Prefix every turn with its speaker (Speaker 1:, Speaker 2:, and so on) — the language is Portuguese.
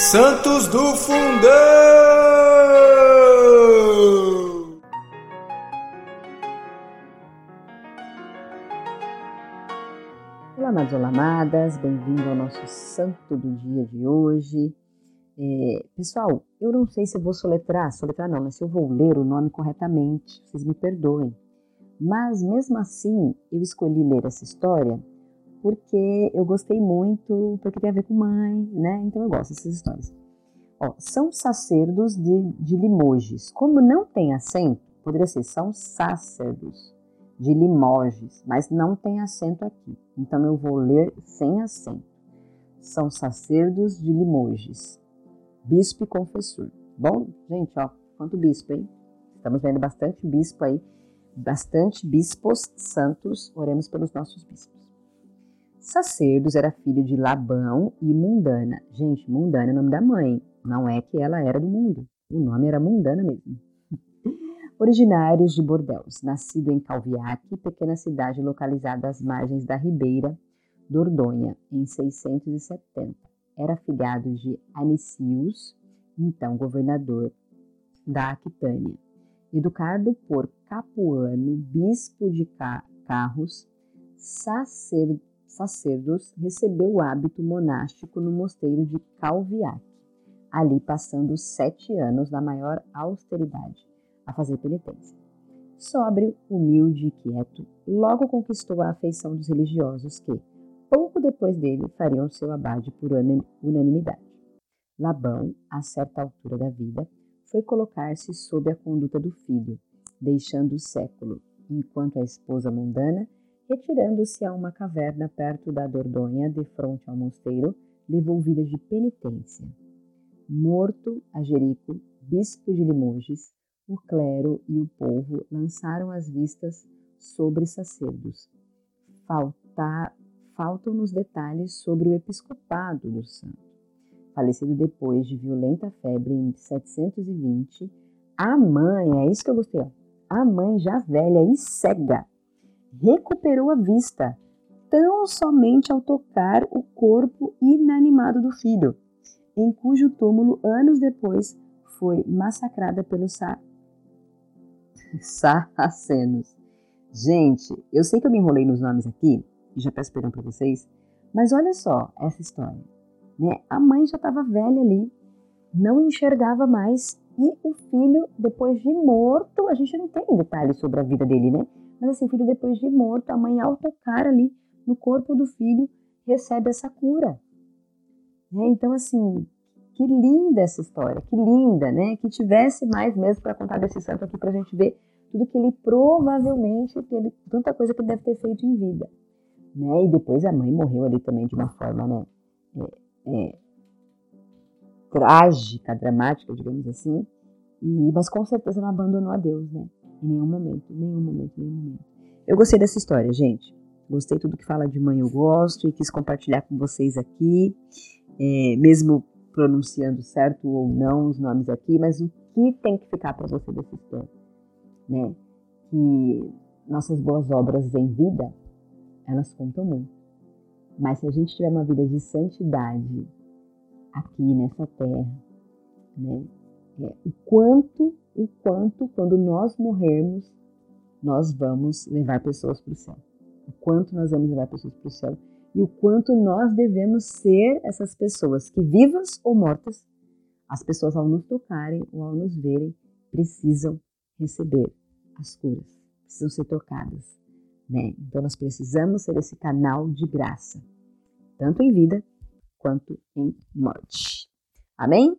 Speaker 1: Santos do Fundão!
Speaker 2: Olá, amados, olá, amadas, bem-vindo ao nosso santo do dia de hoje. É, pessoal, eu não sei se eu vou soletrar, soletrar não, mas se eu vou ler o nome corretamente, vocês me perdoem. Mas mesmo assim, eu escolhi ler essa história porque eu gostei muito, porque tem a ver com mãe, né? Então eu gosto dessas histórias. Ó, são sacerdos de, de Limoges. Como não tem acento, poderia ser são sacerdos de Limoges, mas não tem acento aqui. Então eu vou ler sem acento. São sacerdos de Limoges, bispo e confessor. Bom, gente, ó, quanto bispo, hein? Estamos vendo bastante bispo aí, bastante bispos santos. Oremos pelos nossos bispos. Sacerdos era filho de Labão e Mundana. Gente, Mundana é o nome da mãe, não é que ela era do mundo. O nome era Mundana mesmo. Originários de Bordeaux, nascido em Calviac, pequena cidade localizada às margens da Ribeira Dordogne, em 670. Era afilhado de Anicius, então governador da Aquitânia. Educado por Capuano, bispo de Carros, sacerdote sacerdos, recebeu o hábito monástico no mosteiro de Calviac, ali passando sete anos na maior austeridade, a fazer penitência. Sóbrio, humilde e quieto, logo conquistou a afeição dos religiosos que, pouco depois dele, fariam seu abade por unanimidade. Labão, a certa altura da vida, foi colocar-se sob a conduta do filho, deixando o século, enquanto a esposa mundana retirando-se a uma caverna perto da Dordogne, de frente ao mosteiro, devolvida de penitência. Morto a Jerico, bispo de Limoges, o clero e o povo lançaram as vistas sobre sacerdos. Faltam-nos detalhes sobre o episcopado do santo. Falecido depois de violenta febre em 720, a mãe, é isso que eu gostei, ó, a mãe já velha e cega, recuperou a vista, tão somente ao tocar o corpo inanimado do filho, em cujo túmulo, anos depois, foi massacrada pelos sa... sarracenos. Gente, eu sei que eu me enrolei nos nomes aqui, e já peço perdão para vocês, mas olha só essa história. Né? A mãe já estava velha ali, não enxergava mais, e o filho, depois de morto, a gente não tem detalhes sobre a vida dele, né? Mas assim, o filho depois de morto, a mãe ao tocar ali no corpo do filho recebe essa cura. Né? Então assim, que linda essa história, que linda, né? Que tivesse mais mesmo para contar desse santo aqui para gente ver tudo que ele provavelmente, ele, tanta coisa que ele deve ter feito em vida. Né? E depois a mãe morreu ali também de uma forma, né? É, é, trágica, dramática, digamos assim. E, mas com certeza não abandonou a Deus, né? Em nenhum momento, nenhum momento, nenhum momento. Eu gostei dessa história, gente. Gostei tudo que fala de mãe, eu gosto e quis compartilhar com vocês aqui, é, mesmo pronunciando certo ou não os nomes aqui, mas o que tem que ficar para você dessa história, né? Que nossas boas obras em vida, elas contam muito. Mas se a gente tiver uma vida de santidade aqui nessa terra, né? É, o quanto o quanto, quando nós morrermos, nós vamos levar pessoas para o céu. O quanto nós vamos levar pessoas para o céu e o quanto nós devemos ser essas pessoas que, vivas ou mortas, as pessoas ao nos tocarem ou ao nos verem, precisam receber as curas, precisam ser tocadas. Né? Então nós precisamos ser esse canal de graça, tanto em vida quanto em morte. Amém?